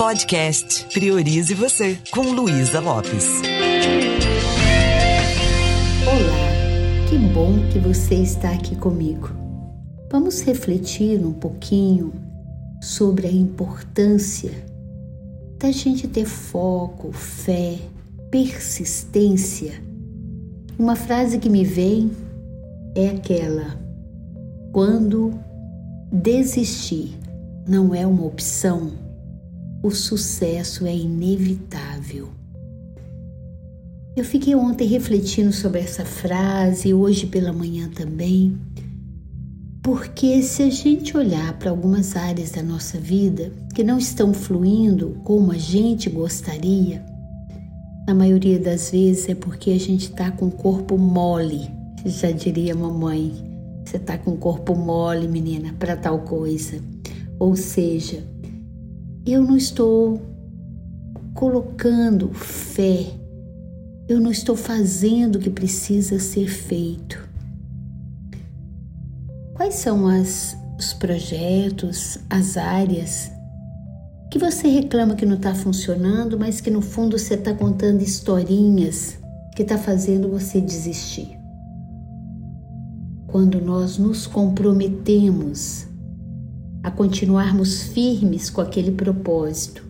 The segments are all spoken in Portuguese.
Podcast Priorize Você, com Luísa Lopes. Olá, que bom que você está aqui comigo. Vamos refletir um pouquinho sobre a importância da gente ter foco, fé, persistência. Uma frase que me vem é aquela: quando desistir não é uma opção, o sucesso é inevitável. Eu fiquei ontem refletindo sobre essa frase hoje pela manhã também, porque se a gente olhar para algumas áreas da nossa vida que não estão fluindo como a gente gostaria, na maioria das vezes é porque a gente está com o corpo mole, já diria mamãe. Você está com o corpo mole, menina, para tal coisa. Ou seja, eu não estou colocando fé, eu não estou fazendo o que precisa ser feito. Quais são as, os projetos, as áreas que você reclama que não está funcionando, mas que no fundo você está contando historinhas que está fazendo você desistir? Quando nós nos comprometemos a continuarmos firmes com aquele propósito,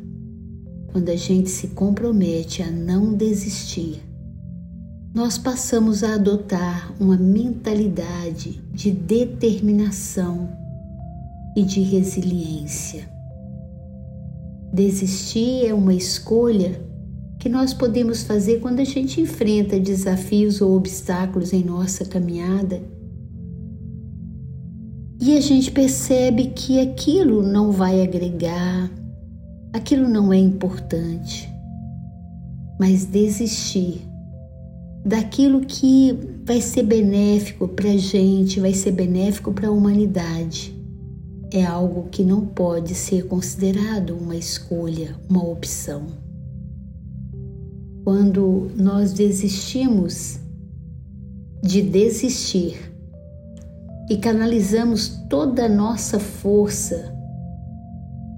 quando a gente se compromete a não desistir, nós passamos a adotar uma mentalidade de determinação e de resiliência. Desistir é uma escolha que nós podemos fazer quando a gente enfrenta desafios ou obstáculos em nossa caminhada e a gente percebe que aquilo não vai agregar, aquilo não é importante. Mas desistir daquilo que vai ser benéfico para a gente, vai ser benéfico para a humanidade, é algo que não pode ser considerado uma escolha, uma opção. Quando nós desistimos de desistir e canalizamos toda a nossa força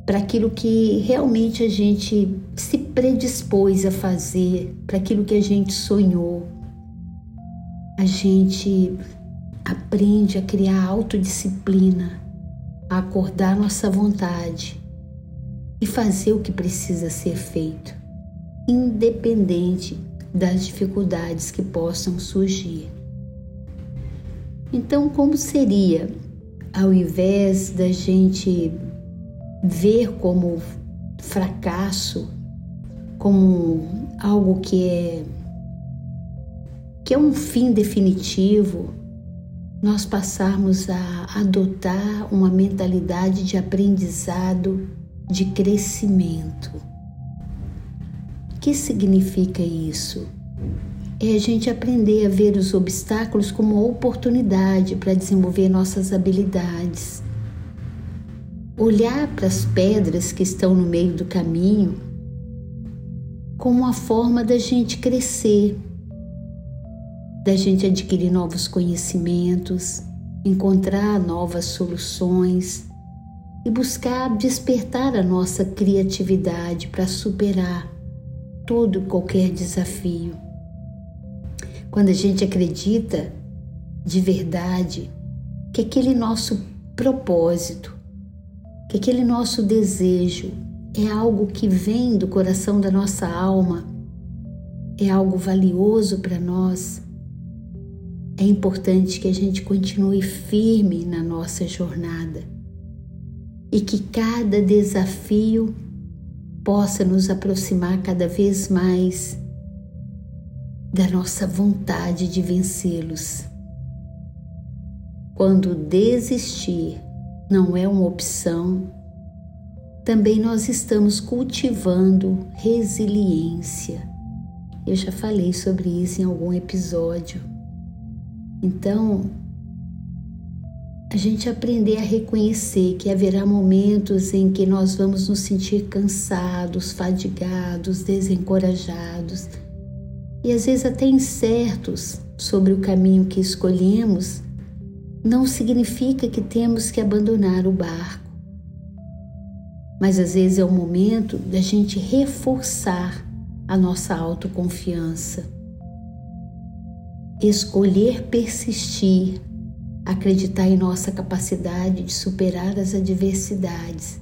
para aquilo que realmente a gente se predispôs a fazer, para aquilo que a gente sonhou. A gente aprende a criar autodisciplina, a acordar nossa vontade e fazer o que precisa ser feito, independente das dificuldades que possam surgir. Então, como seria, ao invés da gente ver como fracasso, como algo que é que é um fim definitivo, nós passarmos a adotar uma mentalidade de aprendizado, de crescimento. O que significa isso? É a gente aprender a ver os obstáculos como oportunidade para desenvolver nossas habilidades. Olhar para as pedras que estão no meio do caminho como uma forma da gente crescer, da gente adquirir novos conhecimentos, encontrar novas soluções e buscar despertar a nossa criatividade para superar todo e qualquer desafio. Quando a gente acredita de verdade que aquele nosso propósito, que aquele nosso desejo é algo que vem do coração da nossa alma, é algo valioso para nós, é importante que a gente continue firme na nossa jornada e que cada desafio possa nos aproximar cada vez mais da nossa vontade de vencê-los. Quando desistir não é uma opção, também nós estamos cultivando resiliência. Eu já falei sobre isso em algum episódio. Então, a gente aprender a reconhecer que haverá momentos em que nós vamos nos sentir cansados, fadigados, desencorajados e às vezes até incertos sobre o caminho que escolhemos, não significa que temos que abandonar o barco. mas às vezes é o momento da gente reforçar a nossa autoconfiança. Escolher persistir, acreditar em nossa capacidade de superar as adversidades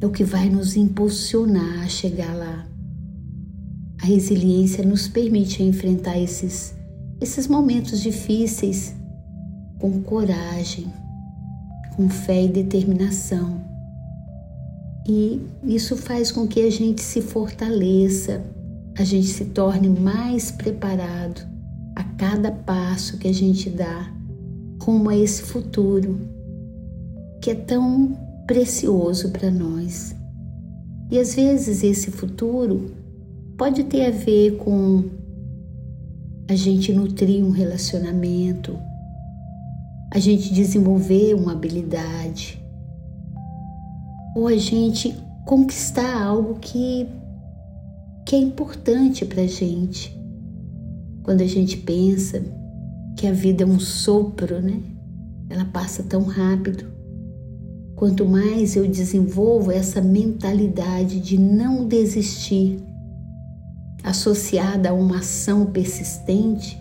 é o que vai nos impulsionar a chegar lá. A resiliência nos permite enfrentar esses, esses momentos difíceis com coragem, com fé e determinação. E isso faz com que a gente se fortaleça, a gente se torne mais preparado a cada passo que a gente dá rumo a esse futuro que é tão precioso para nós. E às vezes esse futuro pode ter a ver com a gente nutrir um relacionamento, a gente desenvolver uma habilidade, ou a gente conquistar algo que, que é importante para gente. Quando a gente pensa que a vida é um sopro, né? Ela passa tão rápido. Quanto mais eu desenvolvo essa mentalidade de não desistir, associada a uma ação persistente,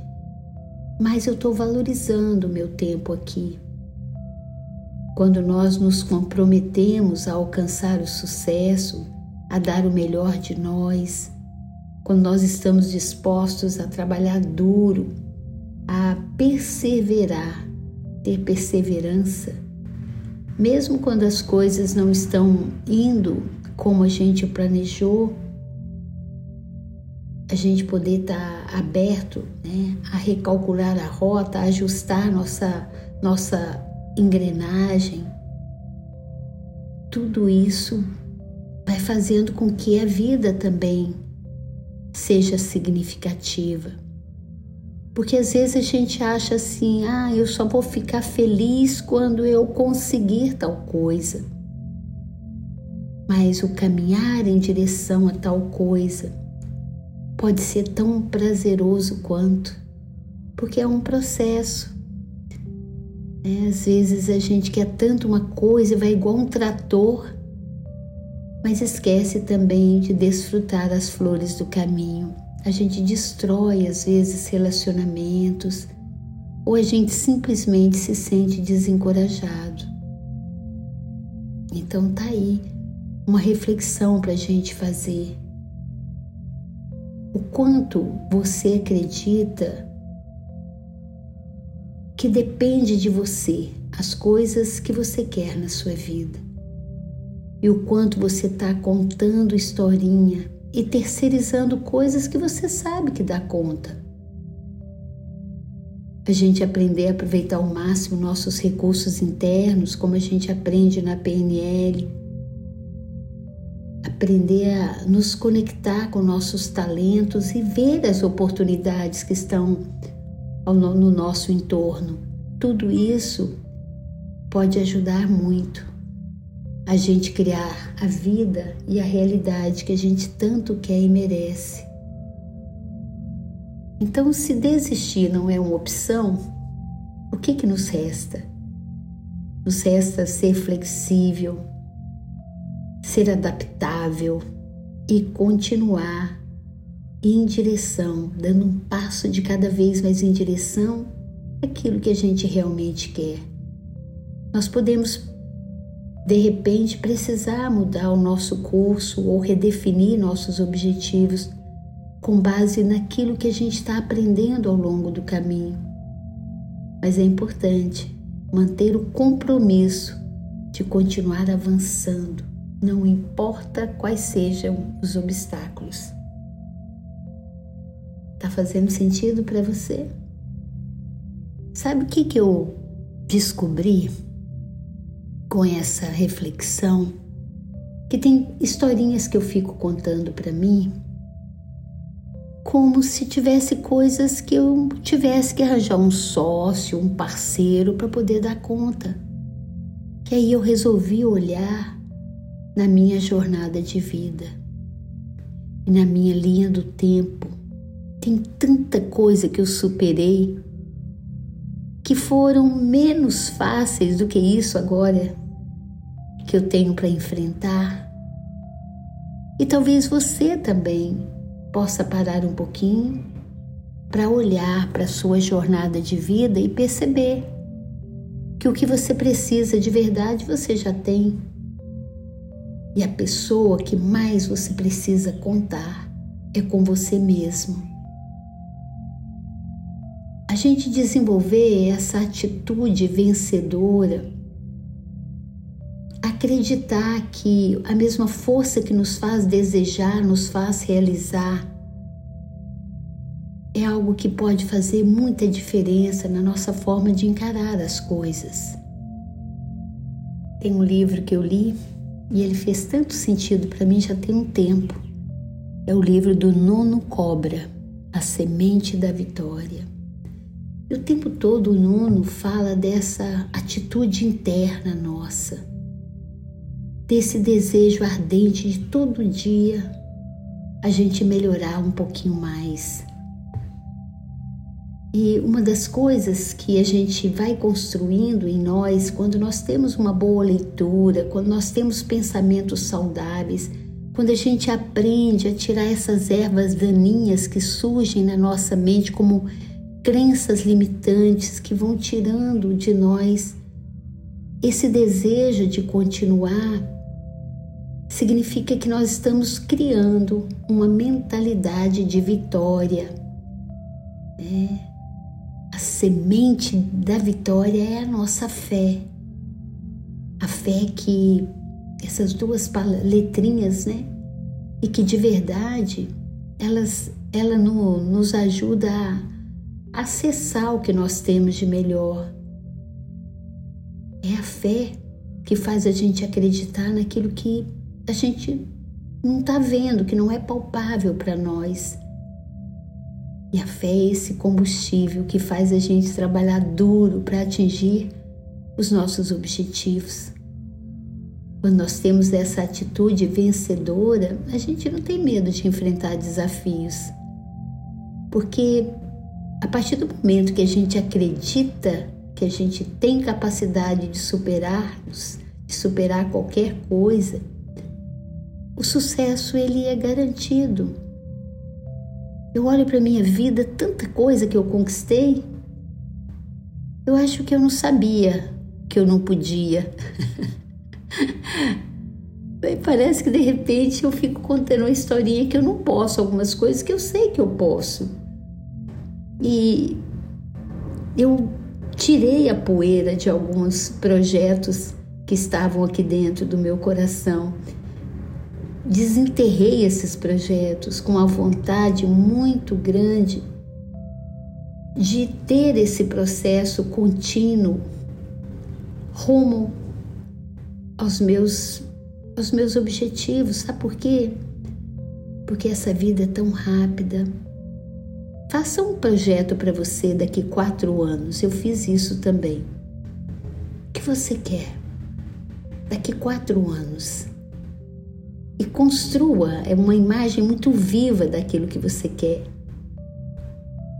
mais eu estou valorizando o meu tempo aqui. Quando nós nos comprometemos a alcançar o sucesso, a dar o melhor de nós, quando nós estamos dispostos a trabalhar duro, a perseverar, ter perseverança, mesmo quando as coisas não estão indo como a gente planejou, a gente poder estar tá aberto né, a recalcular a rota, a ajustar nossa, nossa engrenagem. Tudo isso vai fazendo com que a vida também seja significativa. Porque às vezes a gente acha assim: ah, eu só vou ficar feliz quando eu conseguir tal coisa. Mas o caminhar em direção a tal coisa pode ser tão prazeroso quanto, porque é um processo. É, às vezes a gente quer tanto uma coisa, vai igual um trator, mas esquece também de desfrutar as flores do caminho a gente destrói às vezes relacionamentos ou a gente simplesmente se sente desencorajado. Então tá aí uma reflexão para a gente fazer. O quanto você acredita que depende de você as coisas que você quer na sua vida e o quanto você está contando historinha e terceirizando coisas que você sabe que dá conta. A gente aprender a aproveitar ao máximo nossos recursos internos, como a gente aprende na PNL. Aprender a nos conectar com nossos talentos e ver as oportunidades que estão no nosso entorno. Tudo isso pode ajudar muito a gente criar a vida e a realidade que a gente tanto quer e merece. Então, se desistir não é uma opção, o que, que nos resta? Nos resta ser flexível, ser adaptável e continuar em direção, dando um passo de cada vez mais em direção àquilo que a gente realmente quer. Nós podemos de repente precisar mudar o nosso curso ou redefinir nossos objetivos com base naquilo que a gente está aprendendo ao longo do caminho. Mas é importante manter o compromisso de continuar avançando, não importa quais sejam os obstáculos. Tá fazendo sentido para você? Sabe o que, que eu descobri? com essa reflexão que tem historinhas que eu fico contando para mim como se tivesse coisas que eu tivesse que arranjar um sócio, um parceiro para poder dar conta. Que aí eu resolvi olhar na minha jornada de vida e na minha linha do tempo. Tem tanta coisa que eu superei que foram menos fáceis do que isso agora que eu tenho para enfrentar, E talvez você também possa parar um pouquinho para olhar para a sua jornada de vida e perceber que o que você precisa de verdade você já tem. E a pessoa que mais você precisa contar é com você mesmo. A gente desenvolver essa atitude vencedora acreditar que a mesma força que nos faz desejar, nos faz realizar, é algo que pode fazer muita diferença na nossa forma de encarar as coisas. Tem um livro que eu li e ele fez tanto sentido para mim já tem um tempo. É o livro do Nuno Cobra, A Semente da Vitória. E o tempo todo o Nuno fala dessa atitude interna nossa desse desejo ardente de todo dia a gente melhorar um pouquinho mais. E uma das coisas que a gente vai construindo em nós, quando nós temos uma boa leitura, quando nós temos pensamentos saudáveis, quando a gente aprende a tirar essas ervas daninhas que surgem na nossa mente como crenças limitantes que vão tirando de nós esse desejo de continuar, significa que nós estamos criando uma mentalidade de vitória. É. A semente da vitória é a nossa fé. A fé que essas duas letrinhas, né? E que de verdade elas, ela no, nos ajuda a acessar o que nós temos de melhor. É a fé que faz a gente acreditar naquilo que a gente não está vendo, que não é palpável para nós. E a fé é esse combustível que faz a gente trabalhar duro para atingir os nossos objetivos. Quando nós temos essa atitude vencedora, a gente não tem medo de enfrentar desafios. Porque a partir do momento que a gente acredita que a gente tem capacidade de superar-nos, de superar qualquer coisa, o sucesso ele é garantido. Eu olho para minha vida, tanta coisa que eu conquistei. Eu acho que eu não sabia que eu não podia. Parece que de repente eu fico contando uma historinha que eu não posso, algumas coisas que eu sei que eu posso. E eu tirei a poeira de alguns projetos que estavam aqui dentro do meu coração desenterrei esses projetos com a vontade muito grande de ter esse processo contínuo rumo aos meus aos meus objetivos. Sabe por quê? Porque essa vida é tão rápida. Faça um projeto para você daqui quatro anos. Eu fiz isso também. O que você quer? Daqui quatro anos e construa é uma imagem muito viva daquilo que você quer.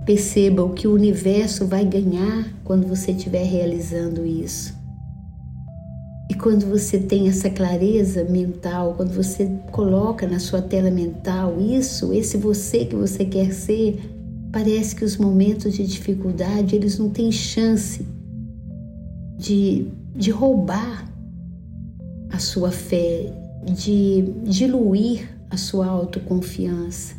Perceba o que o universo vai ganhar quando você estiver realizando isso. E quando você tem essa clareza mental, quando você coloca na sua tela mental isso, esse você que você quer ser, parece que os momentos de dificuldade eles não têm chance de, de roubar a sua fé, de diluir a sua autoconfiança.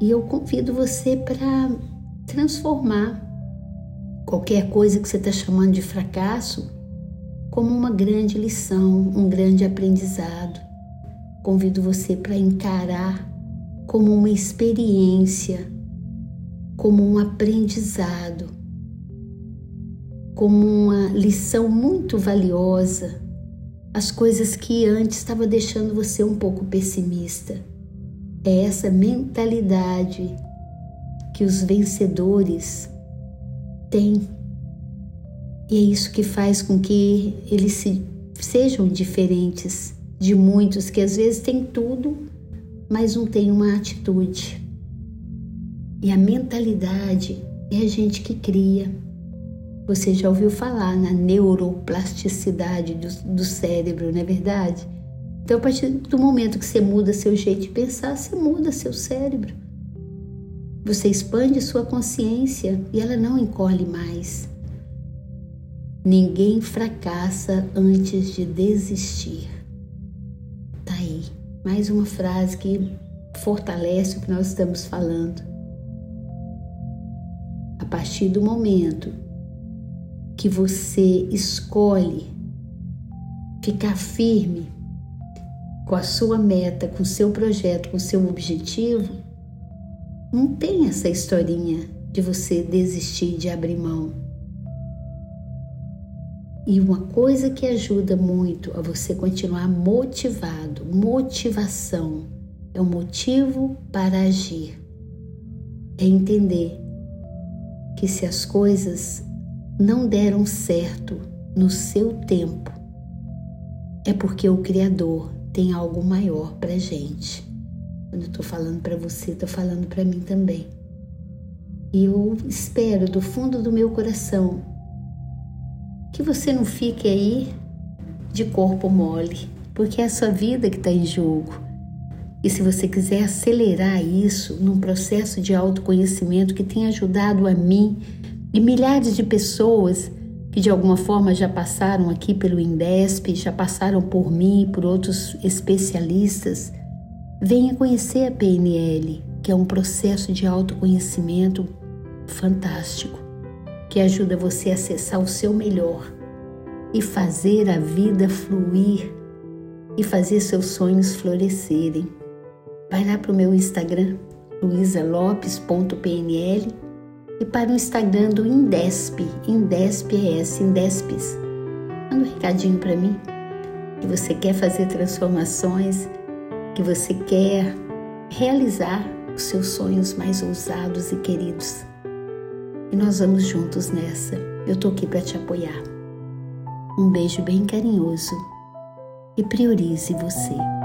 E eu convido você para transformar qualquer coisa que você está chamando de fracasso como uma grande lição, um grande aprendizado. Convido você para encarar como uma experiência, como um aprendizado, como uma lição muito valiosa as coisas que antes estava deixando você um pouco pessimista. É essa mentalidade que os vencedores têm. E é isso que faz com que eles se, sejam diferentes de muitos que às vezes têm tudo, mas não têm uma atitude. E a mentalidade é a gente que cria. Você já ouviu falar na neuroplasticidade do, do cérebro, não é verdade? Então, a partir do momento que você muda seu jeito de pensar, você muda seu cérebro. Você expande sua consciência e ela não encolhe mais. Ninguém fracassa antes de desistir. Tá aí, mais uma frase que fortalece o que nós estamos falando. A partir do momento que você escolhe ficar firme com a sua meta, com o seu projeto, com o seu objetivo, não tem essa historinha de você desistir de abrir mão. E uma coisa que ajuda muito a você continuar motivado, motivação, é o motivo para agir. É entender que se as coisas não deram certo no seu tempo, é porque o Criador tem algo maior para gente. Quando eu estou falando para você, estou falando para mim também. E eu espero do fundo do meu coração que você não fique aí de corpo mole, porque é a sua vida que está em jogo. E se você quiser acelerar isso num processo de autoconhecimento que tem ajudado a mim e milhares de pessoas que de alguma forma já passaram aqui pelo INDESP, já passaram por mim por outros especialistas, venha conhecer a PNL, que é um processo de autoconhecimento fantástico, que ajuda você a acessar o seu melhor e fazer a vida fluir e fazer seus sonhos florescerem. Vai lá para o meu Instagram, luisalopes.pnl e para o Instagram do Indesp, Indesp ES, Indespes. Manda um recadinho para mim que você quer fazer transformações, que você quer realizar os seus sonhos mais ousados e queridos. E nós vamos juntos nessa. Eu tô aqui para te apoiar. Um beijo bem carinhoso e priorize você.